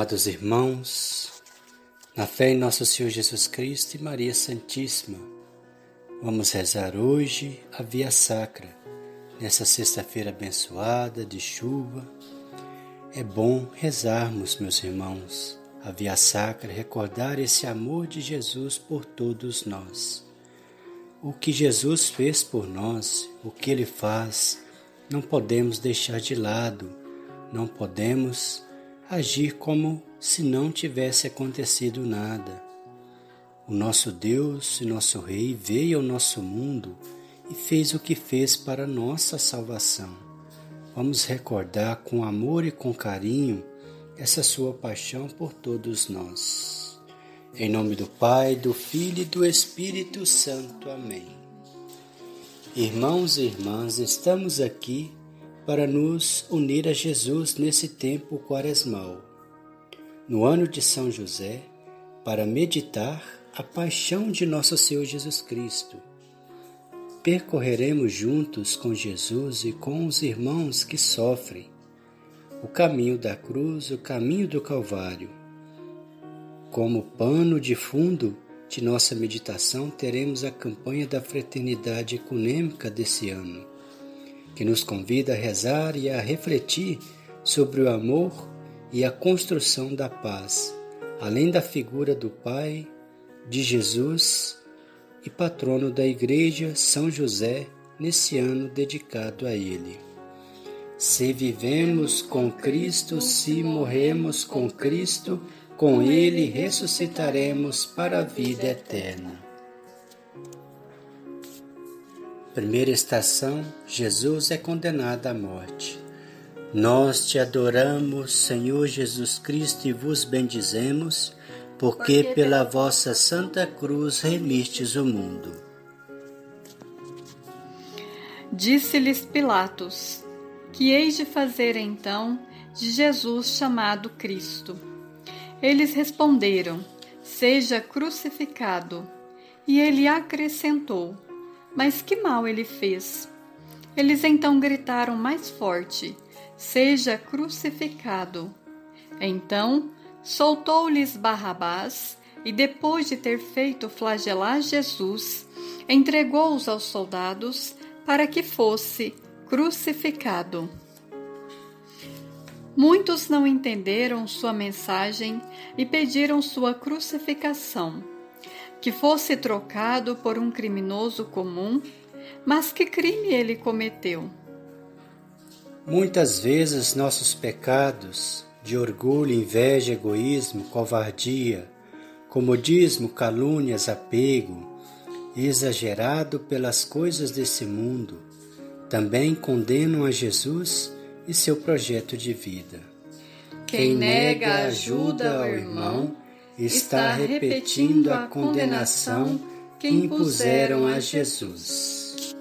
Amados irmãos, na fé em nosso Senhor Jesus Cristo e Maria Santíssima, vamos rezar hoje a Via Sacra, nessa sexta-feira abençoada de chuva. É bom rezarmos, meus irmãos, a Via Sacra, recordar esse amor de Jesus por todos nós. O que Jesus fez por nós, o que Ele faz, não podemos deixar de lado, não podemos agir como se não tivesse acontecido nada. O nosso Deus e nosso Rei veio ao nosso mundo e fez o que fez para nossa salvação. Vamos recordar com amor e com carinho essa sua paixão por todos nós. Em nome do Pai, do Filho e do Espírito Santo. Amém. Irmãos e irmãs, estamos aqui para nos unir a Jesus nesse tempo quaresmal, no ano de São José, para meditar a paixão de nosso Senhor Jesus Cristo. Percorreremos juntos com Jesus e com os irmãos que sofrem o caminho da cruz, o caminho do Calvário. Como pano de fundo de nossa meditação, teremos a campanha da fraternidade econômica desse ano que nos convida a rezar e a refletir sobre o amor e a construção da paz, além da figura do Pai, de Jesus e patrono da Igreja São José, nesse ano dedicado a Ele. Se vivemos com Cristo, se morremos com Cristo, com Ele ressuscitaremos para a vida eterna. Primeira estação: Jesus é condenado à morte. Nós te adoramos, Senhor Jesus Cristo, e vos bendizemos, porque pela vossa santa cruz remistes o mundo. Disse-lhes Pilatos: Que hei de fazer então de Jesus chamado Cristo? Eles responderam: Seja crucificado. E ele acrescentou: mas que mal ele fez? Eles então gritaram mais forte: Seja crucificado. Então soltou-lhes Barrabás e, depois de ter feito flagelar Jesus, entregou-os aos soldados para que fosse crucificado. Muitos não entenderam sua mensagem e pediram sua crucificação que fosse trocado por um criminoso comum, mas que crime ele cometeu? Muitas vezes nossos pecados de orgulho, inveja, egoísmo, covardia, comodismo, calúnias, apego, exagerado pelas coisas desse mundo, também condenam a Jesus e seu projeto de vida. Quem nega ajuda ao irmão está repetindo a condenação que impuseram a Jesus.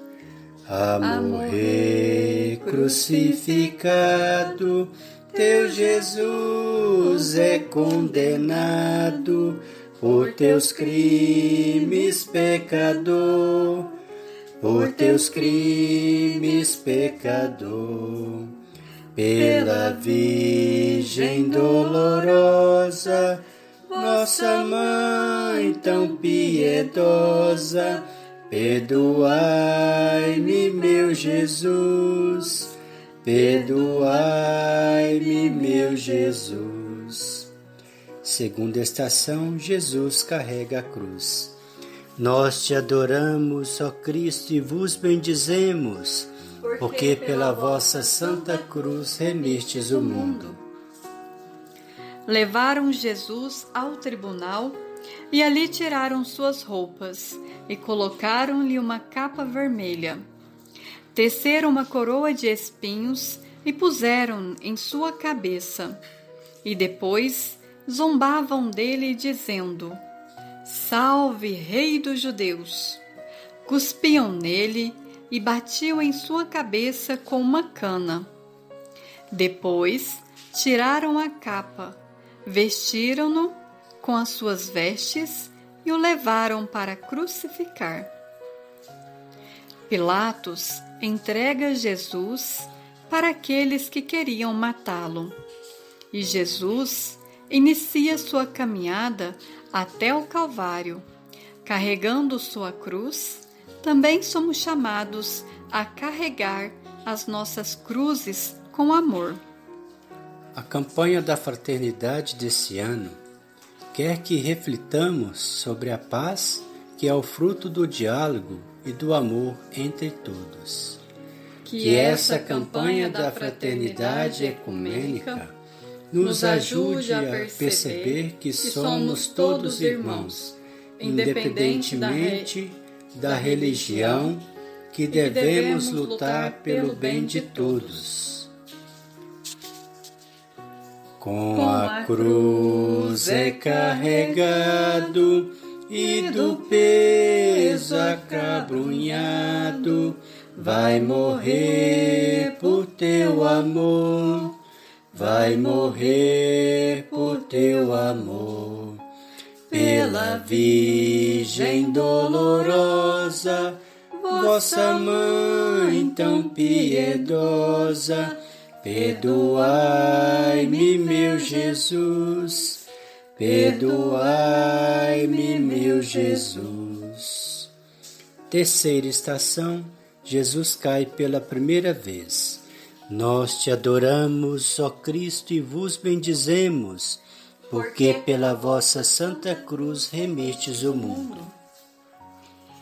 A morrer crucificado, teu Jesus é condenado por teus crimes, pecador, por teus crimes, pecador. Pela Virgem dolorosa, nossa Mãe tão piedosa, perdoai-me, meu Jesus, perdoai-me, meu Jesus. Segunda estação, Jesus carrega a cruz. Nós te adoramos, ó Cristo, e vos bendizemos, porque pela vossa santa cruz remistes o mundo levaram Jesus ao tribunal e ali tiraram suas roupas e colocaram-lhe uma capa vermelha. Teceram uma coroa de espinhos e puseram em sua cabeça. E depois zombavam dele, dizendo: Salve, Rei dos Judeus! Cuspiam nele e batiam em sua cabeça com uma cana. Depois tiraram a capa vestiram-no com as suas vestes e o levaram para crucificar. Pilatos entrega Jesus para aqueles que queriam matá-lo. E Jesus inicia sua caminhada até o Calvário. Carregando sua cruz, também somos chamados a carregar as nossas cruzes com amor. A campanha da fraternidade desse ano quer que reflitamos sobre a paz que é o fruto do diálogo e do amor entre todos. Que, que essa campanha da fraternidade ecumênica nos ajude a perceber que somos todos irmãos, independentemente da religião, que devemos lutar pelo bem de todos. Com a cruz é carregado e do peso acabrunhado, vai morrer por teu amor, vai morrer por teu amor. Pela Virgem dolorosa, vossa mãe tão piedosa, perdoai-me, meu Jesus Perdoai-me, meu Jesus. Terceira estação: Jesus cai pela primeira vez. Nós te adoramos, ó Cristo, e vos bendizemos, porque pela vossa santa cruz remistes o mundo.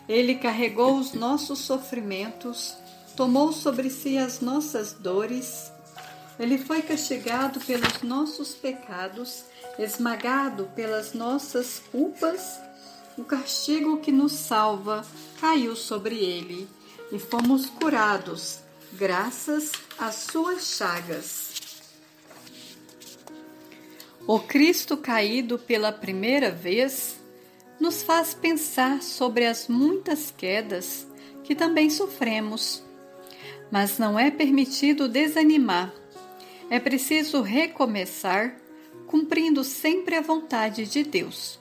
Ele carregou os nossos sofrimentos, tomou sobre si as nossas dores. Ele foi castigado pelos nossos pecados esmagado pelas nossas culpas, o castigo que nos salva caiu sobre ele e fomos curados, graças às suas chagas. O Cristo caído pela primeira vez nos faz pensar sobre as muitas quedas que também sofremos. Mas não é permitido desanimar. É preciso recomeçar cumprindo sempre a vontade de Deus.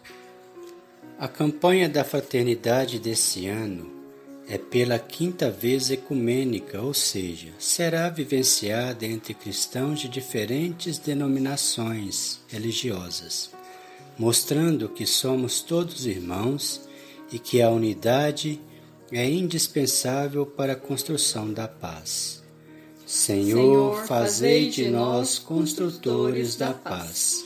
A campanha da fraternidade desse ano é pela quinta vez ecumênica, ou seja, será vivenciada entre cristãos de diferentes denominações religiosas, mostrando que somos todos irmãos e que a unidade é indispensável para a construção da paz. Senhor, fazei de nós construtores da paz.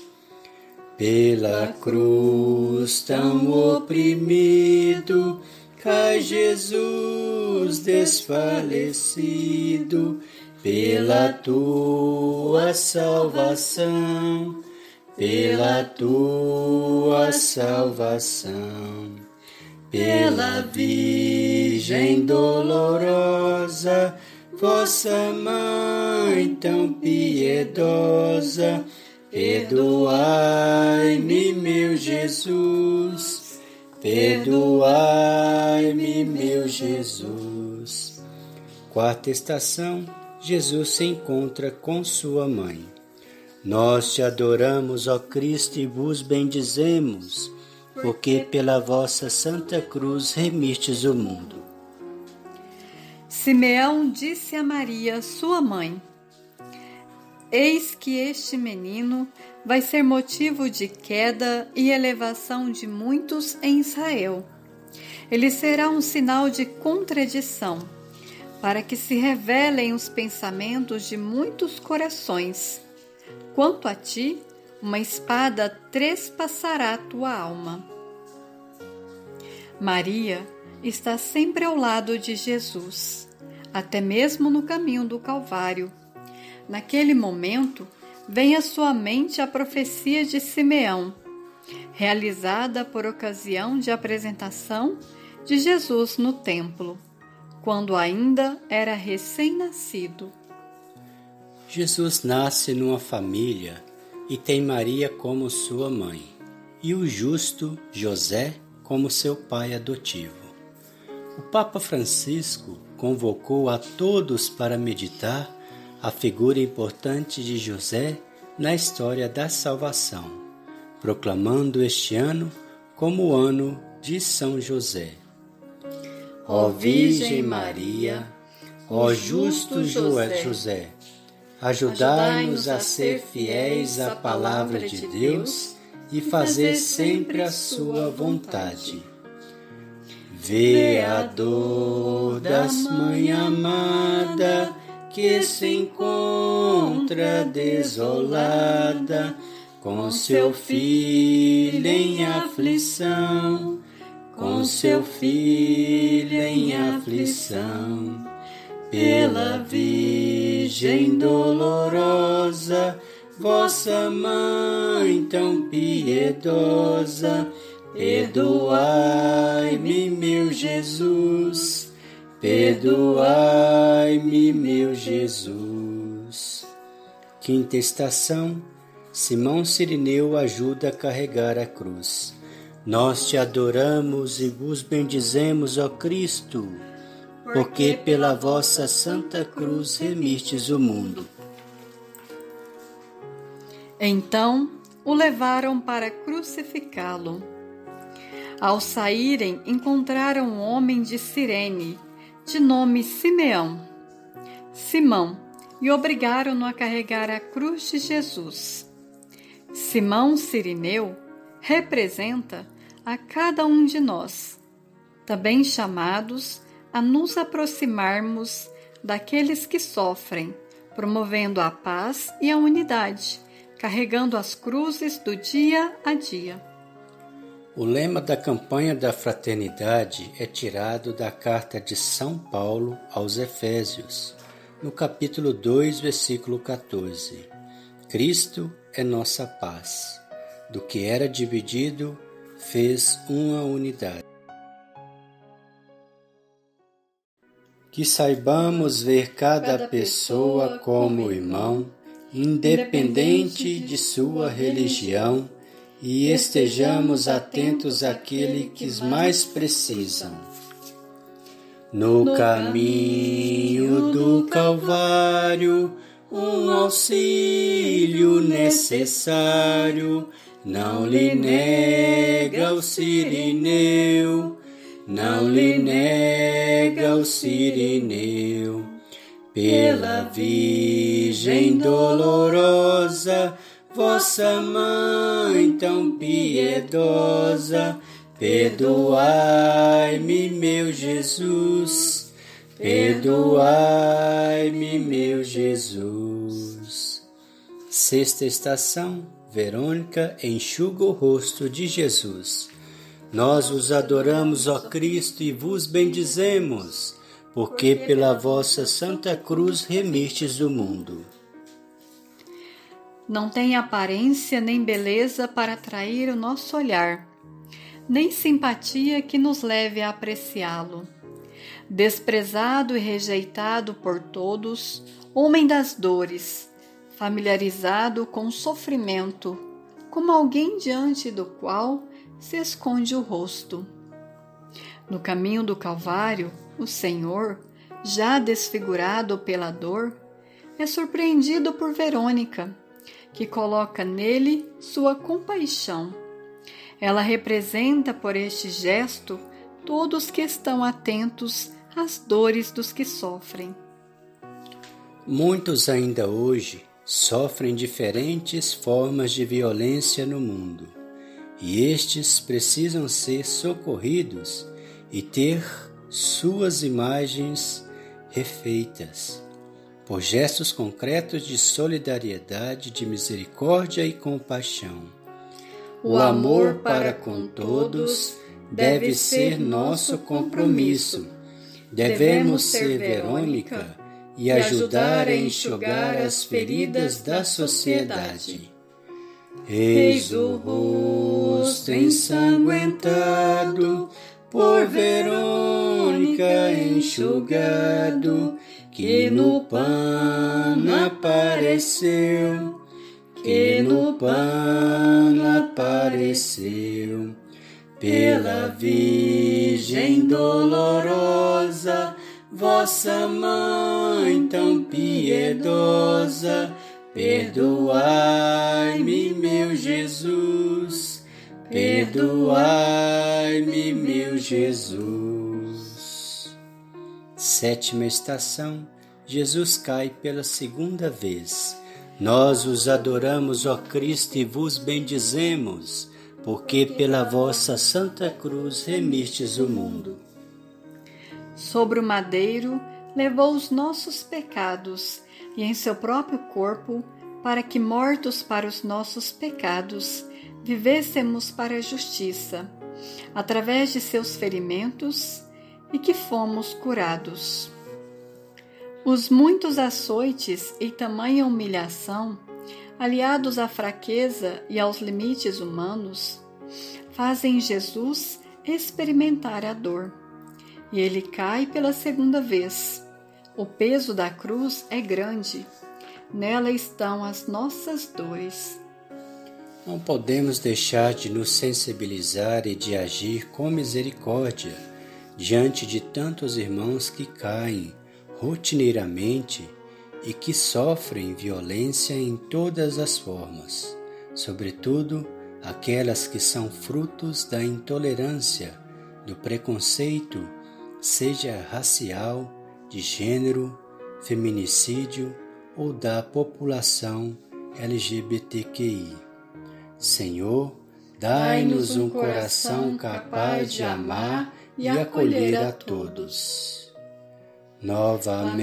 Pela cruz tão oprimido, cai Jesus desfalecido, pela tua salvação, pela tua salvação. Pela Virgem dolorosa, vossa mãe tão piedosa, perdoai-me, meu Jesus, perdoai-me, meu Jesus. Quarta estação: Jesus se encontra com sua mãe. Nós te adoramos, ó Cristo, e vos bendizemos, porque pela vossa santa cruz remistes o mundo. Simeão disse a Maria, sua mãe: Eis que este menino vai ser motivo de queda e elevação de muitos em Israel. Ele será um sinal de contradição, para que se revelem os pensamentos de muitos corações. Quanto a ti, uma espada trespassará tua alma. Maria está sempre ao lado de Jesus, até mesmo no caminho do Calvário. Naquele momento, vem à sua mente a profecia de Simeão, realizada por ocasião de apresentação de Jesus no templo, quando ainda era recém-nascido. Jesus nasce numa família e tem Maria como sua mãe, e o justo José como seu pai adotivo. O Papa Francisco convocou a todos para meditar a figura importante de José na história da salvação, proclamando este ano como o ano de São José. Ó Virgem Maria, ó justo José, Ajudai-nos a ser fiéis à palavra de Deus e fazer sempre a sua vontade. Vê a dor das mãe amada que se encontra desolada com seu filho em aflição, com seu filho em aflição. Pela Virgem dolorosa, vossa mãe tão piedosa, perdoai-me, meu Jesus, perdoai-me, meu Jesus. Quinta estação: Simão Sirineu ajuda a carregar a cruz. Nós te adoramos e vos bendizemos, ó Cristo porque pela vossa santa cruz remistes o mundo. Então o levaram para crucificá-lo. Ao saírem, encontraram um homem de Cirene, de nome Simeão, Simão, e obrigaram-no a carregar a cruz de Jesus. Simão Sirineu representa a cada um de nós, também chamados a nos aproximarmos daqueles que sofrem, promovendo a paz e a unidade, carregando as cruzes do dia a dia. O lema da campanha da fraternidade é tirado da carta de São Paulo aos Efésios, no capítulo 2, versículo 14. Cristo é nossa paz. Do que era dividido, fez uma unidade. que saibamos ver cada pessoa como irmão, independente de sua religião, e estejamos atentos àquele que mais precisam. No caminho do Calvário, um auxílio necessário, não lhe nega o sirineu não lhe nega o sirineu. Pela Virgem dolorosa, vossa mãe tão piedosa, perdoai-me, meu Jesus, perdoai-me, meu Jesus. Sexta estação, Verônica enxuga o rosto de Jesus. Nós os adoramos, ó Cristo, e vos bendizemos, porque pela vossa Santa Cruz remistes o mundo. Não tem aparência nem beleza para atrair o nosso olhar, nem simpatia que nos leve a apreciá-lo. Desprezado e rejeitado por todos, homem das dores, familiarizado com o sofrimento, como alguém diante do qual se esconde o rosto. No caminho do Calvário, o Senhor, já desfigurado pela dor, é surpreendido por Verônica, que coloca nele sua compaixão. Ela representa por este gesto todos que estão atentos às dores dos que sofrem. Muitos ainda hoje sofrem diferentes formas de violência no mundo e estes precisam ser socorridos e ter suas imagens refeitas por gestos concretos de solidariedade, de misericórdia e compaixão. O amor para com todos deve ser nosso compromisso. Devemos ser Verônica e ajudar a enxugar as feridas da sociedade. Eis o rosto ensanguentado, por Verônica enxugado, que no pano apareceu, que no pano apareceu. Pela Virgem dolorosa, vossa mãe tão piedosa, Perdoai-me, meu Jesus, perdoai-me, meu Jesus. Sétima estação: Jesus cai pela segunda vez. Nós os adoramos, ó Cristo, e vos bendizemos, porque pela vossa santa cruz remistes o mundo. Sobre o madeiro levou os nossos pecados e em seu próprio corpo, para que mortos para os nossos pecados, vivêssemos para a justiça, através de seus ferimentos, e que fomos curados. Os muitos açoites e tamanha humilhação, aliados à fraqueza e aos limites humanos, fazem Jesus experimentar a dor. E ele cai pela segunda vez. O peso da cruz é grande. Nela estão as nossas dores. Não podemos deixar de nos sensibilizar e de agir com misericórdia diante de tantos irmãos que caem rotineiramente e que sofrem violência em todas as formas, sobretudo aquelas que são frutos da intolerância, do preconceito, seja racial, de gênero, feminicídio ou da população LGBTQI. Senhor, dai-nos um coração capaz de amar e acolher a todos. Novamente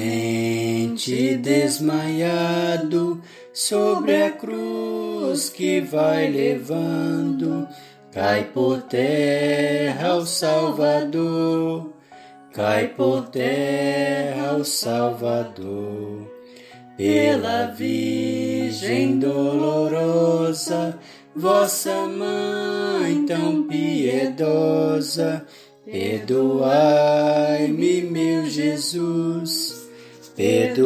desmaiado sobre a cruz que vai levando, cai por terra o Salvador, cai por terra o Salvador. Pela Virgem dolorosa, vossa mãe tão piedosa, Perdoai-me, meu Jesus, perdoai-me,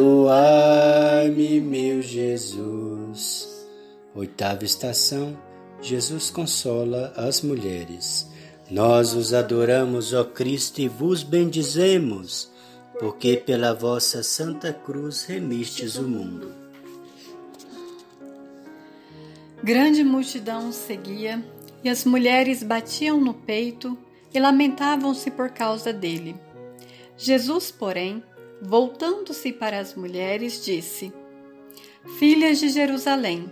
meu Jesus. Oitava estação: Jesus consola as mulheres. Nós os adoramos, ó Cristo, e vos bendizemos, porque pela vossa santa cruz remistes o mundo. Grande multidão seguia, e as mulheres batiam no peito e lamentavam-se por causa dele. Jesus, porém, voltando-se para as mulheres, disse: Filhas de Jerusalém,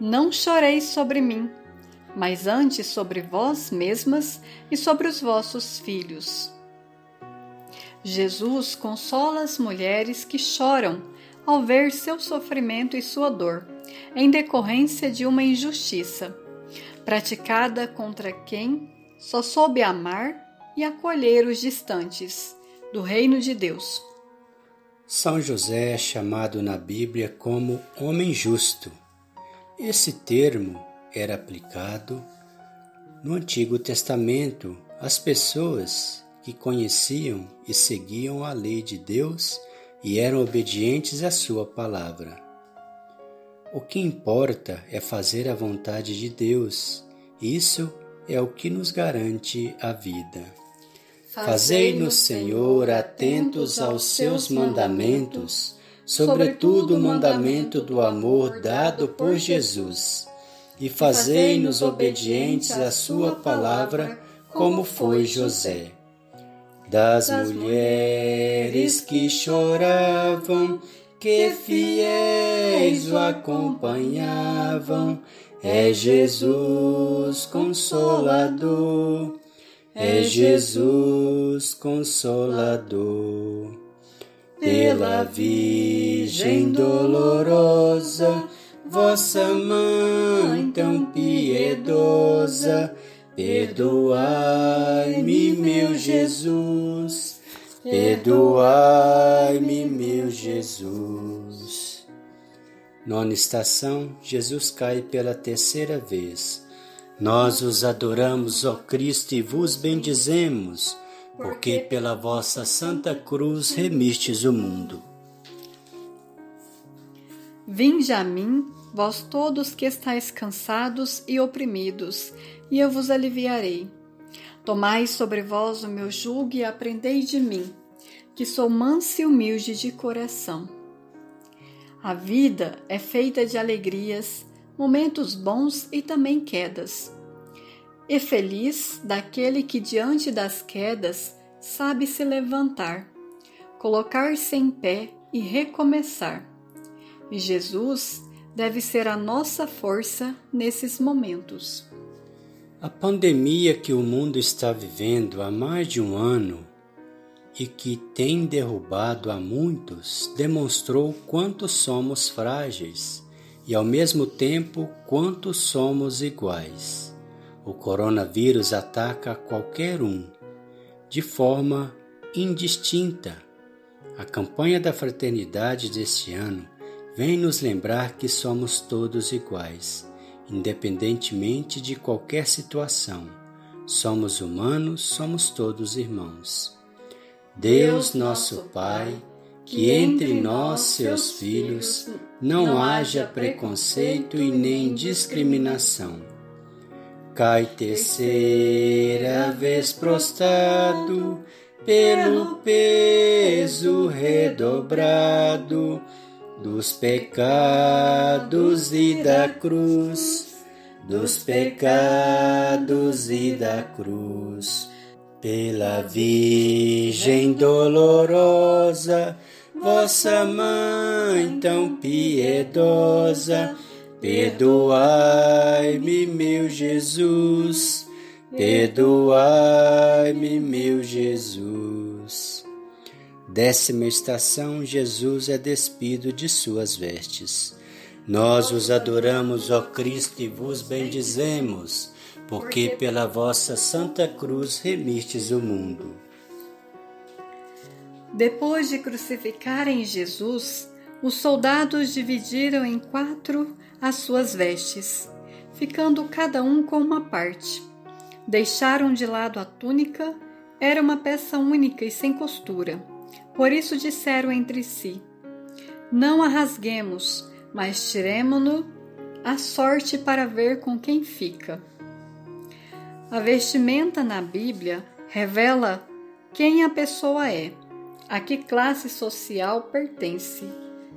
não choreis sobre mim, mas antes sobre vós mesmas e sobre os vossos filhos. Jesus consola as mulheres que choram ao ver seu sofrimento e sua dor, em decorrência de uma injustiça praticada contra quem só soube amar e acolher os distantes do reino de Deus. São José é chamado na Bíblia como homem justo. Esse termo era aplicado no Antigo Testamento às pessoas que conheciam e seguiam a lei de Deus e eram obedientes à sua palavra. O que importa é fazer a vontade de Deus. Isso é o que nos garante a vida. Fazei-nos, Senhor, atentos aos seus mandamentos, sobretudo o mandamento do amor dado por Jesus, e fazei-nos obedientes à sua palavra, como foi José. Das mulheres que choravam, que fiéis o acompanhavam, é Jesus Consolador, é Jesus Consolador. Pela Virgem dolorosa, vossa mãe tão piedosa, perdoai-me, meu Jesus, perdoai-me, meu Jesus. Nona estação: Jesus cai pela terceira vez. Nós os adoramos, ó Cristo, e vos bendizemos, porque pela vossa santa cruz remistes o mundo. Vinde a mim, vós todos que estáis cansados e oprimidos, e eu vos aliviarei. Tomai sobre vós o meu jugo e aprendei de mim, que sou manso e humilde de coração a vida é feita de alegrias, momentos bons e também quedas. E feliz daquele que diante das quedas sabe se levantar, colocar-se em pé e recomeçar. E Jesus deve ser a nossa força nesses momentos. A pandemia que o mundo está vivendo há mais de um ano e que tem derrubado a muitos demonstrou quanto somos frágeis e, ao mesmo tempo, quanto somos iguais. O coronavírus ataca qualquer um, de forma indistinta. A campanha da fraternidade deste ano vem nos lembrar que somos todos iguais, independentemente de qualquer situação. Somos humanos, somos todos irmãos. Deus, nosso Pai, que entre nós, seus filhos, não haja preconceito e nem discriminação. Cai terceira vez prostrado, pelo peso redobrado dos pecados e da cruz, dos pecados e da cruz. Pela Virgem dolorosa, vossa mãe tão piedosa, perdoai-me, meu Jesus, perdoai-me, meu Jesus. Décima estação: Jesus é despido de suas vestes. Nós os adoramos, ó Cristo, e vos bendizemos porque pela vossa Santa Cruz remistes o mundo. Depois de crucificarem Jesus, os soldados dividiram em quatro as suas vestes, ficando cada um com uma parte. Deixaram de lado a túnica, era uma peça única e sem costura. Por isso disseram entre si: Não a rasguemos, mas tiremo-no a sorte para ver com quem fica. A vestimenta na Bíblia revela quem a pessoa é, a que classe social pertence.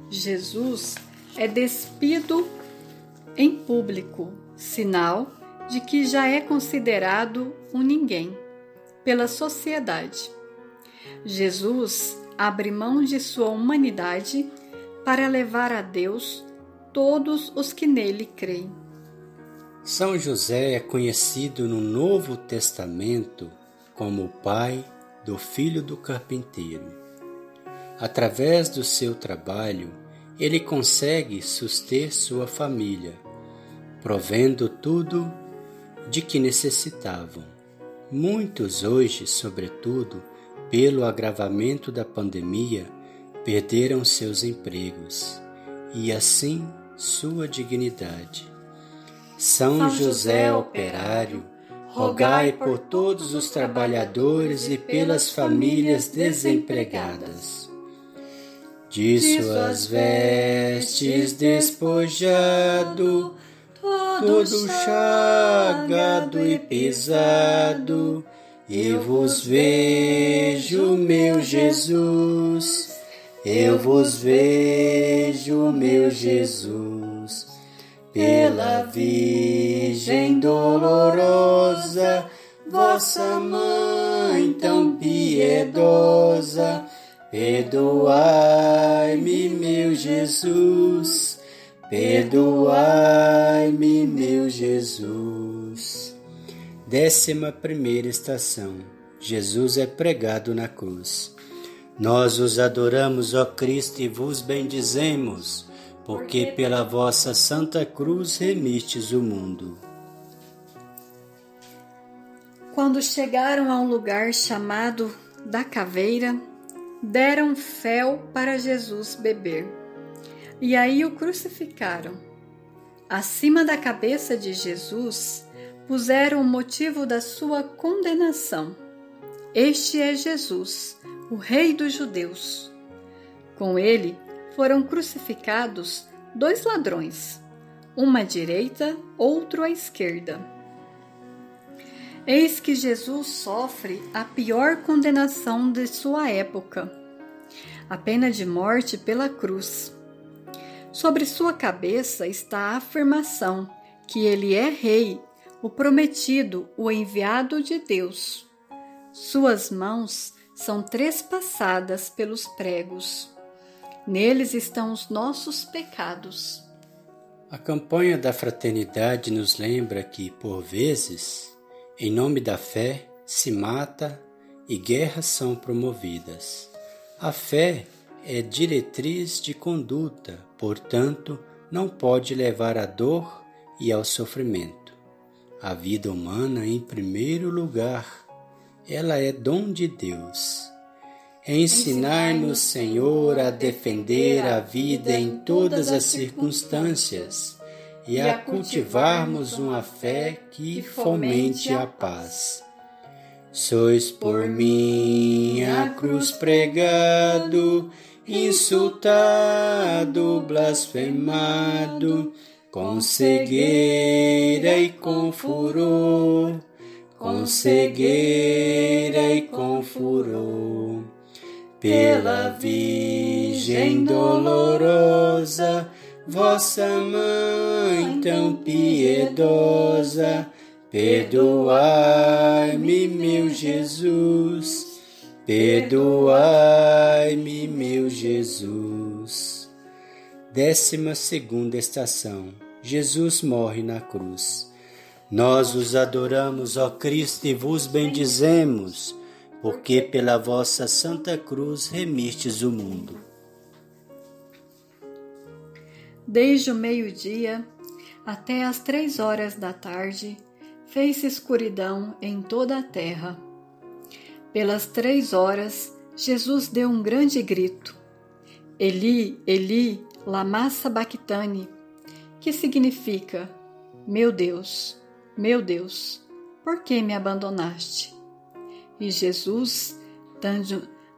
Jesus é despido em público, sinal de que já é considerado um ninguém pela sociedade. Jesus abre mão de sua humanidade para levar a Deus todos os que nele creem. São José é conhecido no Novo Testamento como o pai do filho do carpinteiro. Através do seu trabalho, ele consegue suster sua família, provendo tudo de que necessitavam. Muitos hoje, sobretudo, pelo agravamento da pandemia, perderam seus empregos e assim sua dignidade. São José operário, rogai por todos os trabalhadores e pelas famílias desempregadas. De suas vestes despojado, todo chagado e pesado, eu vos vejo, meu Jesus, eu vos vejo, meu Jesus pela Virgem dolorosa, vossa mãe tão piedosa, perdoai-me, meu Jesus, perdoai-me, meu Jesus. Décima primeira estação. Jesus é pregado na cruz. Nós os adoramos, ó Cristo, e vos bendizemos porque pela vossa Santa Cruz remistes o mundo. Quando chegaram a um lugar chamado da Caveira, deram fel para Jesus beber. E aí o crucificaram. Acima da cabeça de Jesus puseram o motivo da sua condenação. Este é Jesus, o Rei dos Judeus. Com ele foram crucificados dois ladrões, uma à direita, outro à esquerda. Eis que Jesus sofre a pior condenação de sua época, a pena de morte pela cruz. Sobre sua cabeça está a afirmação que ele é rei, o prometido, o enviado de Deus. Suas mãos são trespassadas pelos pregos Neles estão os nossos pecados. A campanha da fraternidade nos lembra que, por vezes, em nome da fé, se mata e guerras são promovidas. A fé é diretriz de conduta, portanto, não pode levar à dor e ao sofrimento. A vida humana, em primeiro lugar, ela é dom de Deus. Ensinar-nos, Senhor, a defender a vida em todas as circunstâncias e a cultivarmos uma fé que fomente a paz. Sois por mim a cruz pregado, insultado, blasfemado, com cegueira e com furor, com cegueira e com furor. Pela Virgem dolorosa, vossa mãe tão piedosa, perdoai-me, meu Jesus, perdoai-me, meu Jesus. Décima segunda estação. Jesus morre na cruz. Nós os adoramos, ó Cristo, e vos bendizemos porque pela vossa santa cruz remistes o mundo. Desde o meio-dia até as três horas da tarde, fez escuridão em toda a terra. Pelas três horas, Jesus deu um grande grito: Eli, Eli, lama sabachthani, que significa: Meu Deus, meu Deus, por que me abandonaste? E Jesus,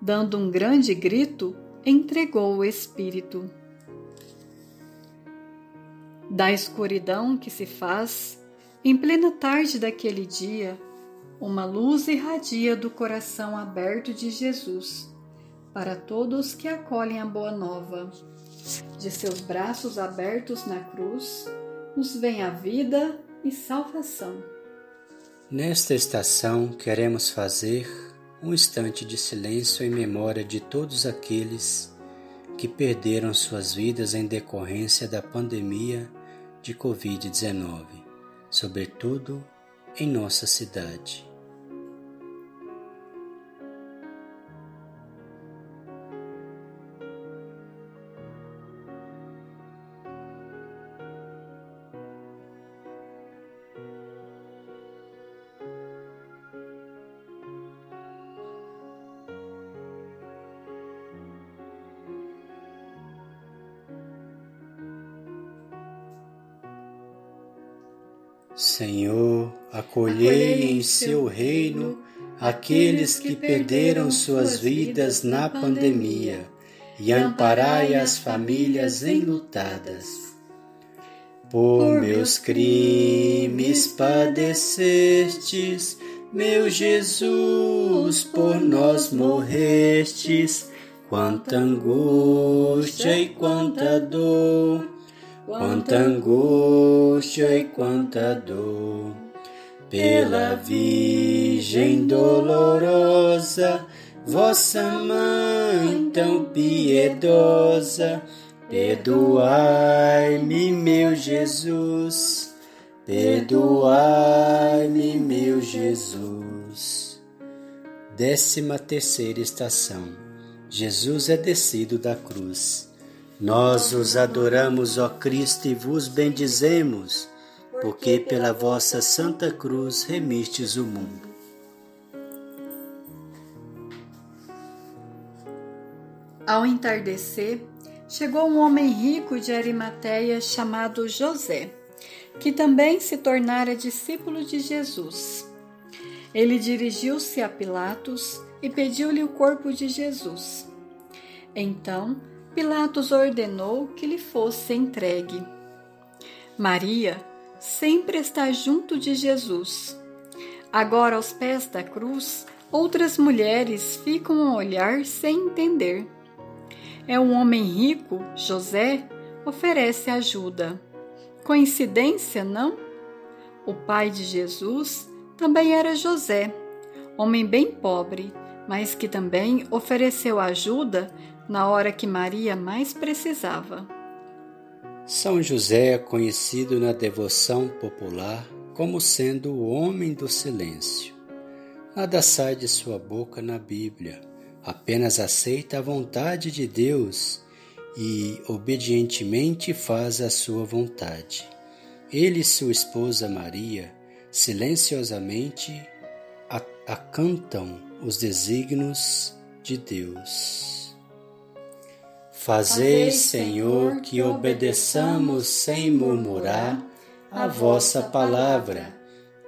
dando, um grande grito, entregou o Espírito. Da escuridão que se faz, em plena tarde daquele dia, uma luz irradia do coração aberto de Jesus para todos que acolhem a boa nova. De seus braços abertos na cruz, nos vem a vida e salvação. Nesta estação, queremos fazer um instante de silêncio em memória de todos aqueles que perderam suas vidas em decorrência da pandemia de Covid-19, sobretudo em nossa cidade. Acolhei em seu reino aqueles que perderam suas vidas na pandemia e amparai as famílias enlutadas. Por meus crimes padecestes, meu Jesus, por nós morrestes, quanta angústia e quanta dor. Quanta angústia e quanta dor. Pela Virgem dolorosa, vossa mãe tão piedosa, perdoai-me, meu Jesus, perdoai-me, meu Jesus. Décima terceira estação. Jesus é descido da cruz. Nós os adoramos, ó Cristo, e vos bendizemos, porque pela vossa santa cruz remistes o mundo. Ao entardecer, chegou um homem rico de Arimateia chamado José, que também se tornara discípulo de Jesus. Ele dirigiu-se a Pilatos e pediu-lhe o corpo de Jesus. Então, Pilatos ordenou que lhe fosse entregue. Maria sempre está junto de Jesus. Agora, aos pés da cruz, outras mulheres ficam a olhar sem entender. É um homem rico, José, oferece ajuda. Coincidência, não? O pai de Jesus também era José, homem bem pobre, mas que também ofereceu ajuda na hora que Maria mais precisava. São José é conhecido na devoção popular como sendo o homem do silêncio. Nada sai de sua boca na Bíblia, apenas aceita a vontade de Deus e obedientemente faz a sua vontade. Ele e sua esposa Maria silenciosamente acantam os desígnios de Deus. Fazei, Senhor, que obedeçamos sem murmurar a vossa palavra,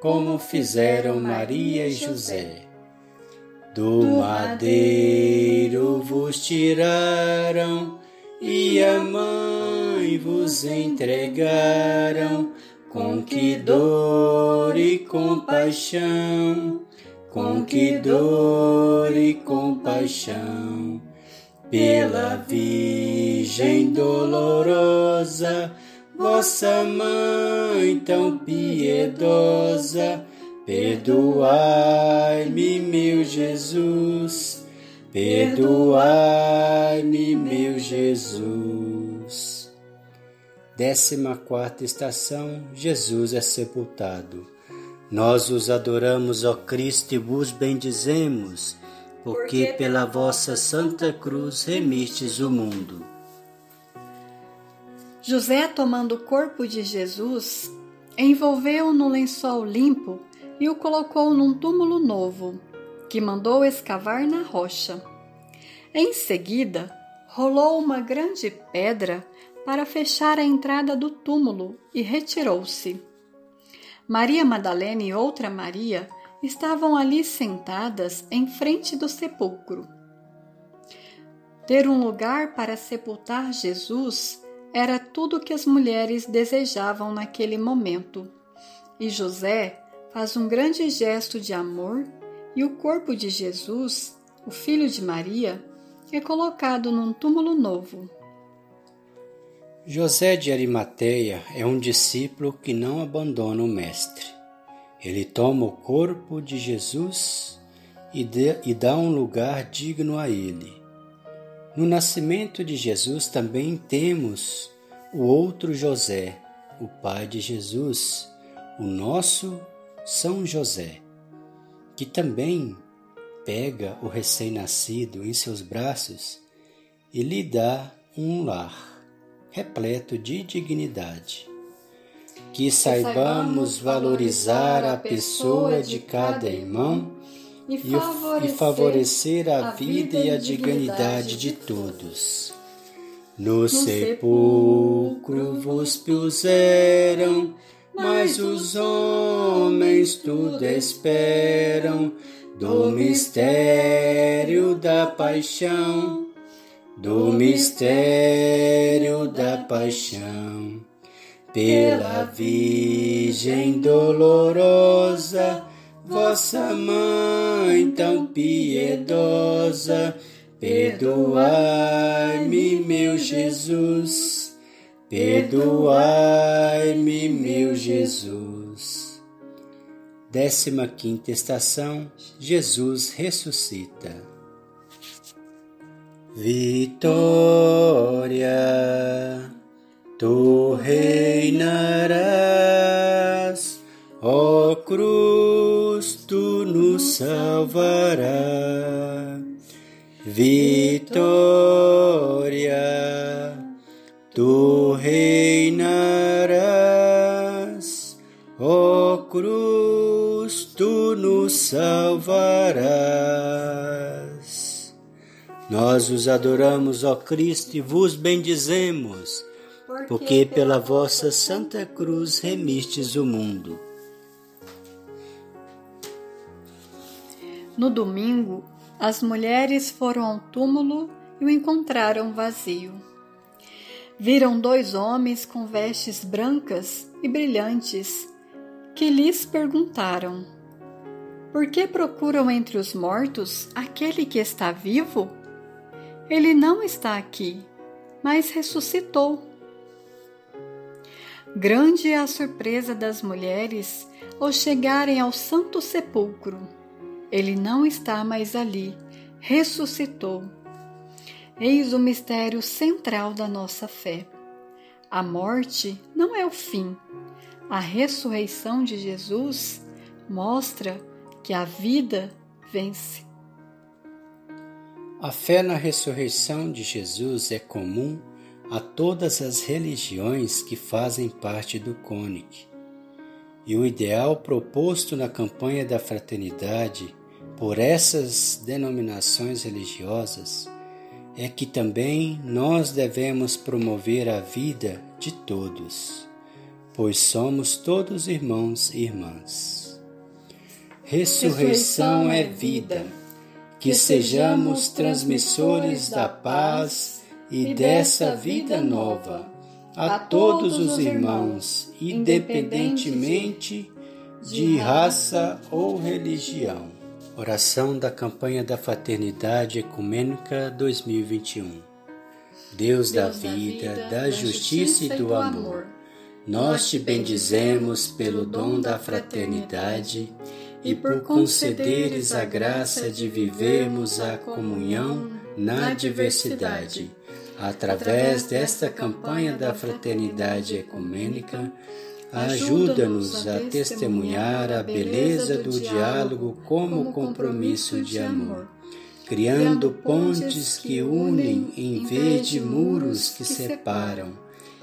como fizeram Maria e José. Do madeiro vos tiraram e a mãe vos entregaram com que dor e compaixão, com que dor e compaixão, pela Virgem dolorosa, vossa mãe tão piedosa, perdoai-me, meu Jesus, perdoai-me, meu Jesus. Décima quarta estação: Jesus é sepultado. Nós os adoramos, ó Cristo, e vos bendizemos, porque pela vossa santa cruz remistes o mundo. José, tomando o corpo de Jesus, envolveu-o no lençol limpo e o colocou num túmulo novo, que mandou escavar na rocha. Em seguida, rolou uma grande pedra para fechar a entrada do túmulo e retirou-se. Maria Madalena e outra Maria estavam ali sentadas em frente do sepulcro. Ter um lugar para sepultar Jesus era tudo que as mulheres desejavam naquele momento. E José faz um grande gesto de amor e o corpo de Jesus, o filho de Maria, é colocado num túmulo novo. José de Arimateia é um discípulo que não abandona o Mestre. Ele toma o corpo de Jesus e, de, e dá um lugar digno a ele. No nascimento de Jesus também temos o outro José, o pai de Jesus, o nosso São José, que também pega o recém-nascido em seus braços e lhe dá um lar repleto de dignidade. Que saibamos valorizar a pessoa de cada irmão e favorecer a vida e a dignidade de todos. No sepulcro vos puseram, mas os homens tudo esperam. Do mistério da paixão do mistério da paixão, pela Virgem dolorosa, vossa mãe tão piedosa, perdoai-me, meu Jesus, perdoai-me, meu Jesus. Décima quinta estação, Jesus ressuscita. Vitória, tu reinarás, ó cruz, tu nos salvarás. Vitória, tu reinarás, ó cruz, tu nos salvarás. Nós os adoramos, ó Cristo, e vos bendizemos, porque pela vossa Santa Cruz remistes o mundo. No domingo, as mulheres foram ao túmulo e o encontraram vazio. Viram dois homens com vestes brancas e brilhantes que lhes perguntaram: Por que procuram entre os mortos aquele que está vivo? Ele não está aqui, mas ressuscitou. Grande é a surpresa das mulheres ao chegarem ao Santo Sepulcro. Ele não está mais ali, ressuscitou. Eis o mistério central da nossa fé. A morte não é o fim. A ressurreição de Jesus mostra que a vida vence. A fé na ressurreição de Jesus é comum a todas as religiões que fazem parte do CONIC. E o ideal proposto na campanha da fraternidade por essas denominações religiosas é que também nós devemos promover a vida de todos, pois somos todos irmãos e irmãs. Ressurreição é vida, que sejamos transmissores da paz e dessa vida nova a todos os irmãos, independentemente de raça ou religião. Oração da campanha da Fraternidade Ecumênica 2021. Deus, da vida, da justiça e do amor, nós te bendizemos pelo dom da fraternidade e por concederes a graça de vivermos a comunhão na diversidade Através desta campanha da fraternidade ecumênica, ajuda-nos a testemunhar a beleza do diálogo como compromisso de amor, criando pontes que unem em vez de muros que separam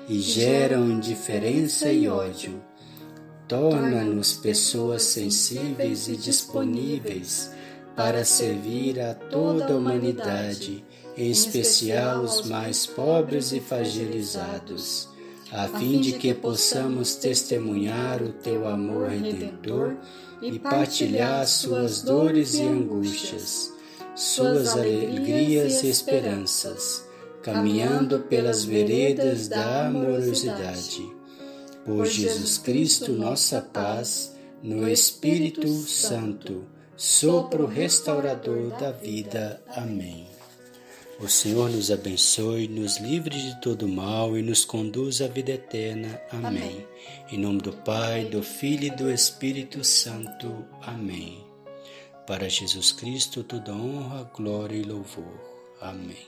e geram indiferença e ódio. Torna-nos pessoas sensíveis e disponíveis para servir a toda a humanidade em especial os mais pobres e fragilizados, a fim de que possamos testemunhar o teu amor redentor e partilhar suas dores e angústias, suas alegrias e esperanças, caminhando pelas veredas da amorosidade. Por Jesus Cristo, nossa paz, no Espírito Santo, sopro restaurador da vida. Amém. O Senhor nos abençoe, nos livre de todo mal e nos conduz à vida eterna. Amém. Amém. Em nome do Pai, do Filho e do Espírito Santo. Amém. Para Jesus Cristo, toda honra, glória e louvor. Amém.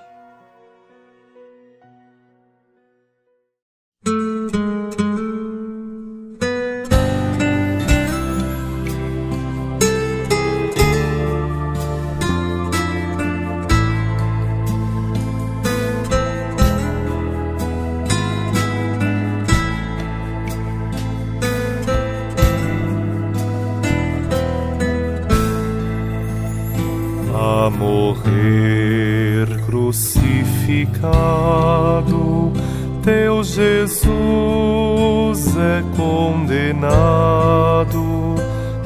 Condenado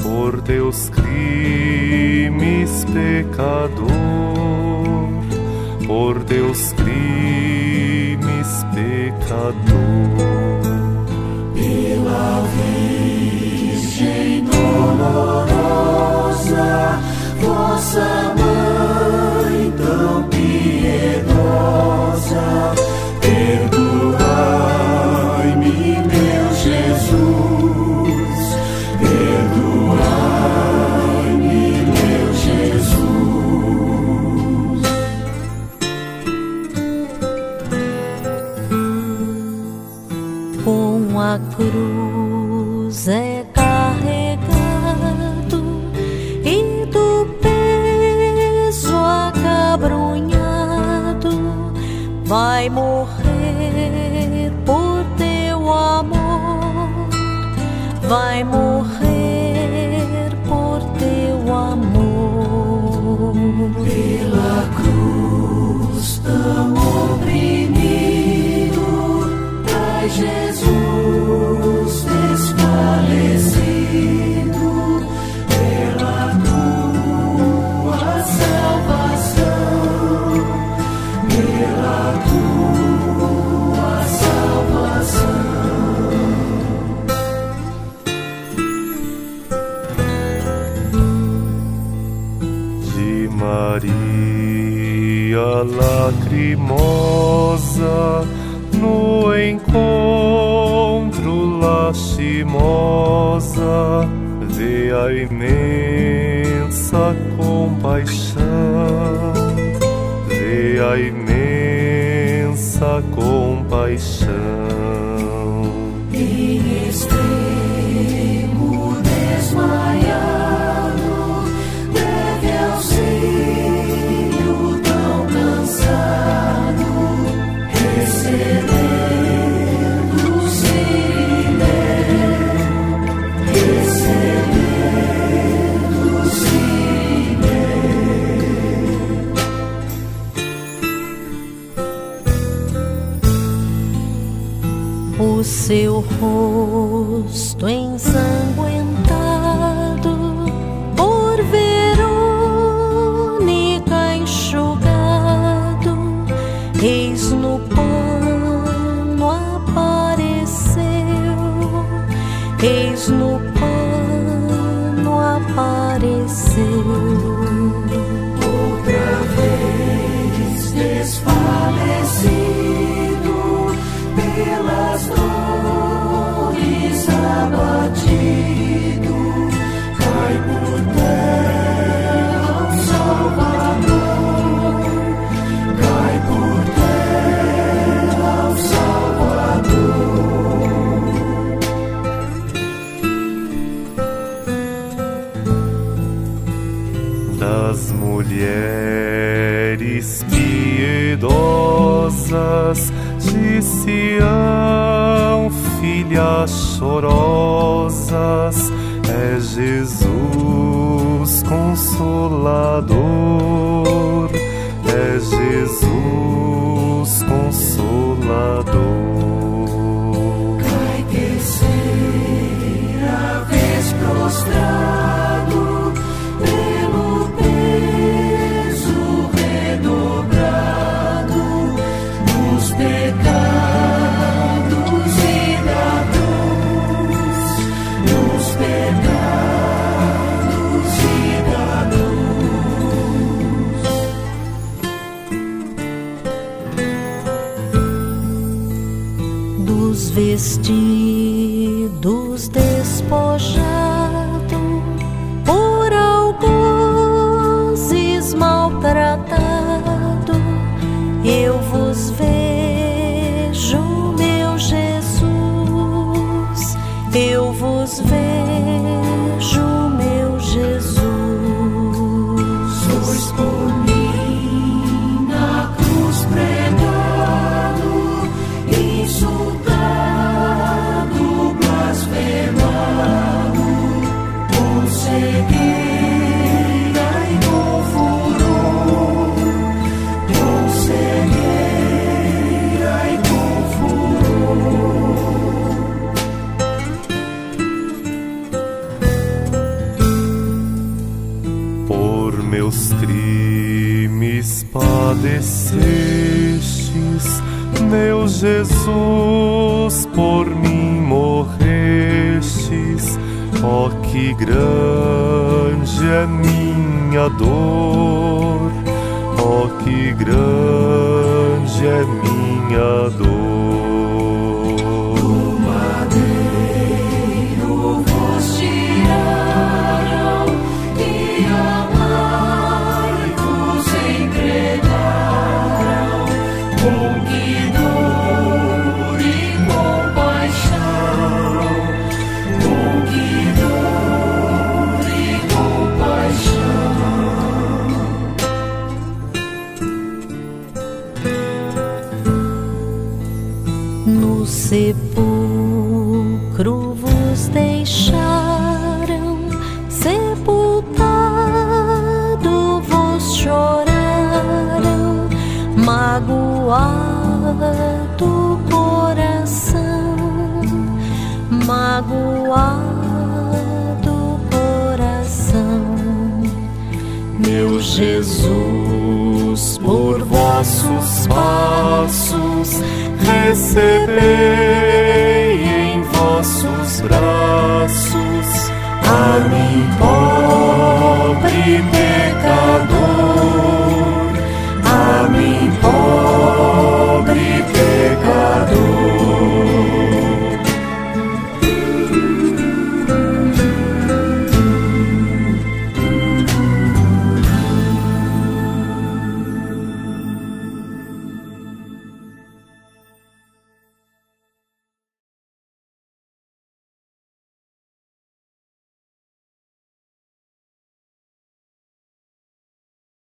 por teus crimes, pecador, por teus crimes, pecador. Pela Virgem dolorosa, vossa